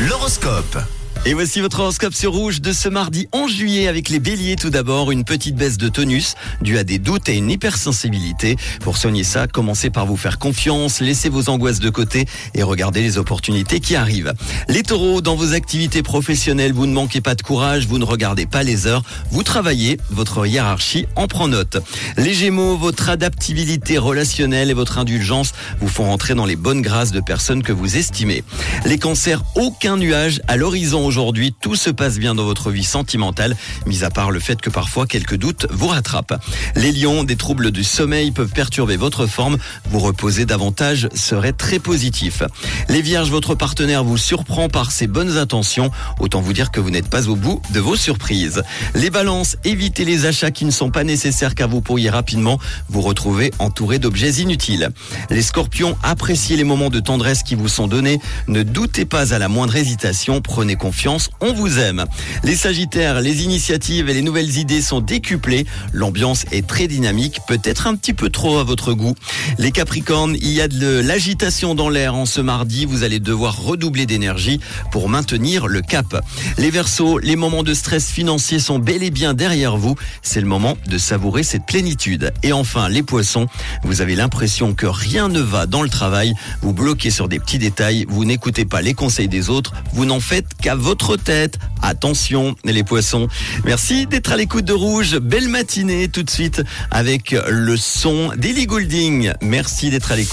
L'horoscope. Et voici votre horoscope sur rouge de ce mardi 11 juillet avec les béliers tout d'abord, une petite baisse de tonus due à des doutes et une hypersensibilité. Pour soigner ça, commencez par vous faire confiance, laissez vos angoisses de côté et regardez les opportunités qui arrivent. Les taureaux, dans vos activités professionnelles, vous ne manquez pas de courage, vous ne regardez pas les heures, vous travaillez, votre hiérarchie en prend note. Les gémeaux, votre adaptabilité relationnelle et votre indulgence vous font rentrer dans les bonnes grâces de personnes que vous estimez. Les cancers, aucun nuage à l'horizon aujourd'hui, tout se passe bien dans votre vie sentimentale, mis à part le fait que parfois quelques doutes vous rattrapent. Les lions, des troubles du sommeil peuvent perturber votre forme, vous reposer davantage serait très positif. Les vierges, votre partenaire vous surprend par ses bonnes intentions, autant vous dire que vous n'êtes pas au bout de vos surprises. Les balances, évitez les achats qui ne sont pas nécessaires car vous pourriez rapidement vous retrouver entouré d'objets inutiles. Les scorpions, appréciez les moments de tendresse qui vous sont donnés, ne doutez pas à la moindre hésitation, prenez confiance on vous aime. Les Sagittaires, les initiatives et les nouvelles idées sont décuplées. L'ambiance est très dynamique, peut-être un petit peu trop à votre goût. Les Capricornes, il y a de l'agitation dans l'air en ce mardi. Vous allez devoir redoubler d'énergie pour maintenir le cap. Les Verseaux, les moments de stress financier sont bel et bien derrière vous. C'est le moment de savourer cette plénitude. Et enfin, les Poissons, vous avez l'impression que rien ne va dans le travail. Vous bloquez sur des petits détails. Vous n'écoutez pas les conseils des autres. Vous n'en faites qu'à votre tête. Attention les poissons. Merci d'être à l'écoute de Rouge. Belle matinée tout de suite avec le son d'Ellie Goulding. Merci d'être à l'écoute.